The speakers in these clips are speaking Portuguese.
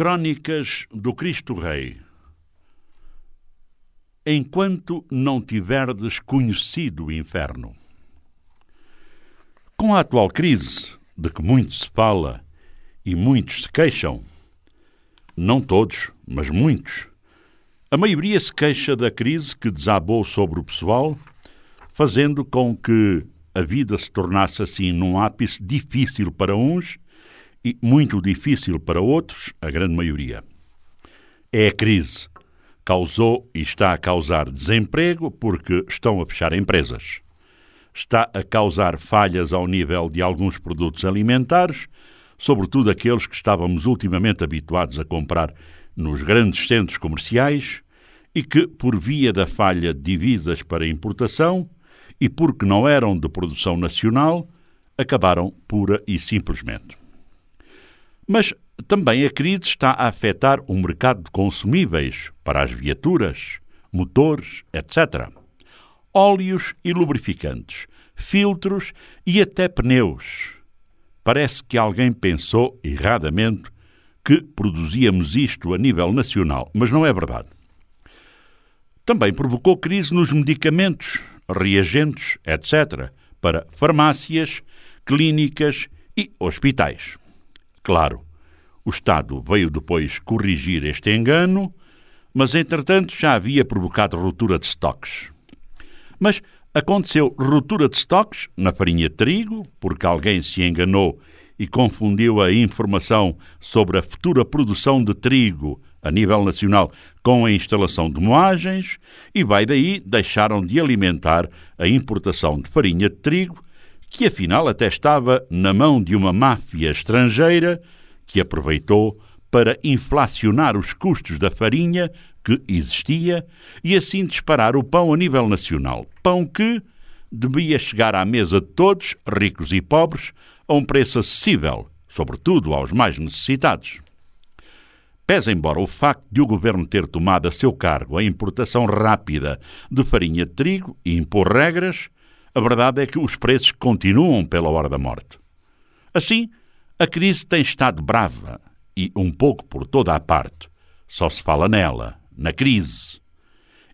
Crónicas do Cristo Rei Enquanto não tiverdes conhecido o inferno. Com a atual crise, de que muito se fala e muitos se queixam, não todos, mas muitos, a maioria se queixa da crise que desabou sobre o pessoal, fazendo com que a vida se tornasse assim num ápice difícil para uns e muito difícil para outros, a grande maioria. É a crise. Causou e está a causar desemprego porque estão a fechar empresas. Está a causar falhas ao nível de alguns produtos alimentares, sobretudo aqueles que estávamos ultimamente habituados a comprar nos grandes centros comerciais e que, por via da falha de divisas para importação e porque não eram de produção nacional, acabaram pura e simplesmente. Mas também a crise está a afetar o mercado de consumíveis para as viaturas, motores, etc. Óleos e lubrificantes, filtros e até pneus. Parece que alguém pensou erradamente que produzíamos isto a nível nacional, mas não é verdade. Também provocou crise nos medicamentos, reagentes, etc., para farmácias, clínicas e hospitais. Claro, o Estado veio depois corrigir este engano, mas entretanto já havia provocado ruptura de estoques. Mas aconteceu ruptura de estoques na farinha de trigo, porque alguém se enganou e confundiu a informação sobre a futura produção de trigo a nível nacional com a instalação de moagens, e vai daí deixaram de alimentar a importação de farinha de trigo, que afinal até estava na mão de uma máfia estrangeira que aproveitou para inflacionar os custos da farinha que existia e assim disparar o pão a nível nacional. Pão que devia chegar à mesa de todos, ricos e pobres, a um preço acessível, sobretudo aos mais necessitados. Pese embora o facto de o governo ter tomado a seu cargo a importação rápida de farinha de trigo e impor regras, a verdade é que os preços continuam pela hora da morte. Assim, a crise tem estado brava e um pouco por toda a parte. Só se fala nela, na crise.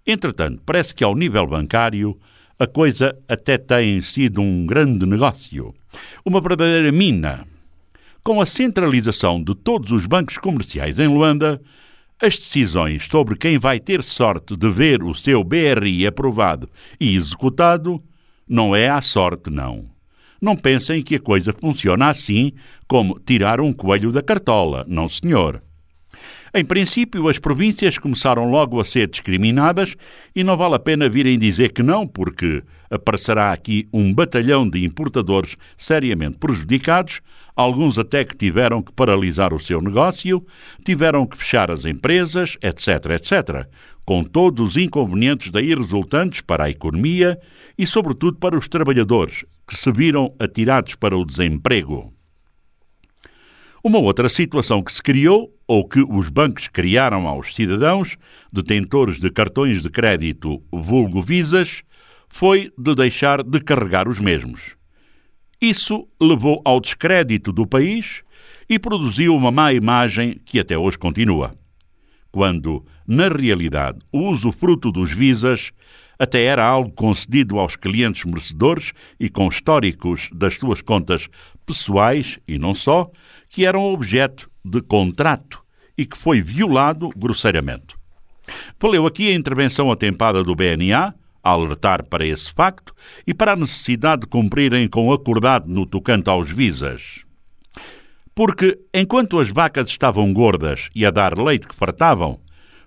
Entretanto, parece que ao nível bancário a coisa até tem sido um grande negócio, uma verdadeira mina. Com a centralização de todos os bancos comerciais em Luanda, as decisões sobre quem vai ter sorte de ver o seu BRI aprovado e executado não é à sorte, não. Não pensem que a coisa funciona assim, como tirar um coelho da cartola. Não, senhor. Em princípio, as províncias começaram logo a ser discriminadas e não vale a pena virem dizer que não, porque aparecerá aqui um batalhão de importadores seriamente prejudicados, alguns até que tiveram que paralisar o seu negócio, tiveram que fechar as empresas, etc., etc., com todos os inconvenientes daí resultantes para a economia e, sobretudo, para os trabalhadores, que se viram atirados para o desemprego. Uma outra situação que se criou, ou que os bancos criaram aos cidadãos, detentores de cartões de crédito vulgo visas, foi de deixar de carregar os mesmos. Isso levou ao descrédito do país e produziu uma má imagem que até hoje continua. Quando, na realidade, o usufruto dos visas até era algo concedido aos clientes merecedores e com históricos das suas contas pessoais e não só, que eram objeto de contrato e que foi violado grosseiramente. Valeu aqui a intervenção atempada do BNA, a alertar para esse facto e para a necessidade de cumprirem com o acordado no tocante aos visas. Porque, enquanto as vacas estavam gordas e a dar leite que fartavam,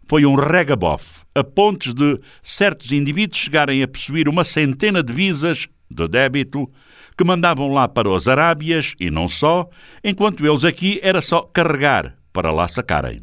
foi um regabof, a pontos de certos indivíduos chegarem a possuir uma centena de visas de débito que mandavam lá para os Arábias e não só, enquanto eles aqui era só carregar para lá sacarem.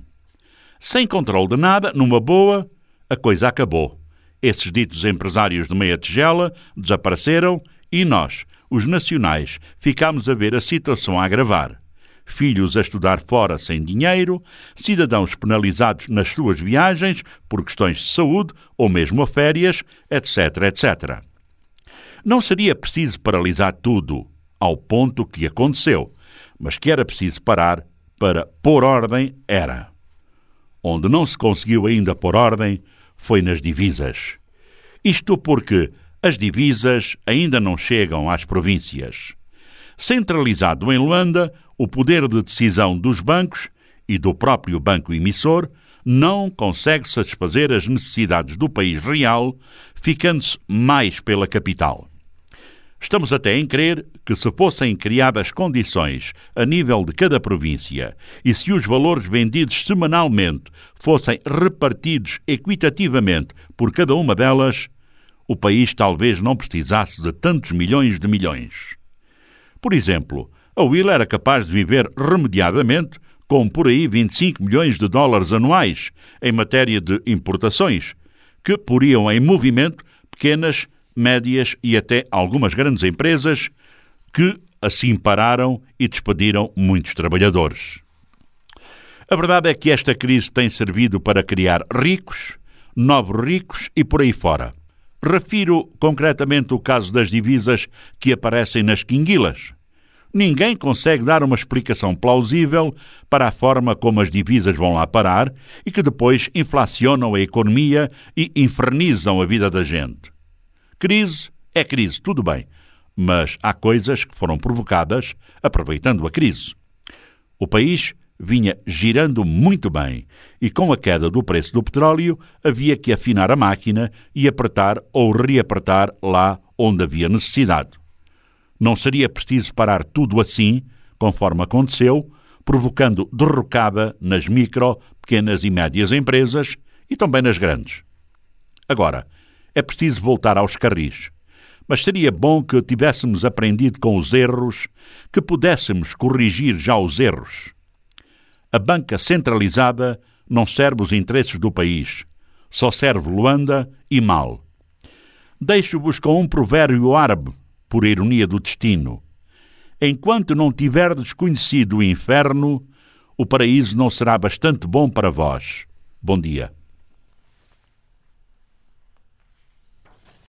Sem controle de nada, numa boa, a coisa acabou. Esses ditos empresários de meia tigela desapareceram e nós, os nacionais, ficámos a ver a situação a agravar filhos a estudar fora sem dinheiro, cidadãos penalizados nas suas viagens por questões de saúde ou mesmo a férias, etc, etc. Não seria preciso paralisar tudo, ao ponto que aconteceu, mas que era preciso parar para pôr ordem era. Onde não se conseguiu ainda pôr ordem foi nas divisas. Isto porque as divisas ainda não chegam às províncias. Centralizado em Luanda, o poder de decisão dos bancos e do próprio banco emissor não consegue satisfazer as necessidades do país real, ficando-se mais pela capital. Estamos até em crer que, se fossem criadas condições a nível de cada província e se os valores vendidos semanalmente fossem repartidos equitativamente por cada uma delas, o país talvez não precisasse de tantos milhões de milhões. Por exemplo, a Will era capaz de viver remediadamente com por aí 25 milhões de dólares anuais em matéria de importações, que poriam em movimento pequenas, médias e até algumas grandes empresas que assim pararam e despediram muitos trabalhadores. A verdade é que esta crise tem servido para criar ricos, novos ricos e por aí fora. Refiro concretamente o caso das divisas que aparecem nas quinguilas. Ninguém consegue dar uma explicação plausível para a forma como as divisas vão lá parar e que depois inflacionam a economia e infernizam a vida da gente. Crise é crise, tudo bem, mas há coisas que foram provocadas aproveitando a crise. O país vinha girando muito bem e, com a queda do preço do petróleo, havia que afinar a máquina e apertar ou reapertar lá onde havia necessidade. Não seria preciso parar tudo assim, conforme aconteceu, provocando derrocada nas micro, pequenas e médias empresas e também nas grandes. Agora, é preciso voltar aos carris. Mas seria bom que tivéssemos aprendido com os erros, que pudéssemos corrigir já os erros a banca centralizada não serve os interesses do país, só serve Luanda e mal. Deixo-vos com um provérbio árabe, por ironia do destino. Enquanto não tiverdes conhecido o inferno, o paraíso não será bastante bom para vós. Bom dia.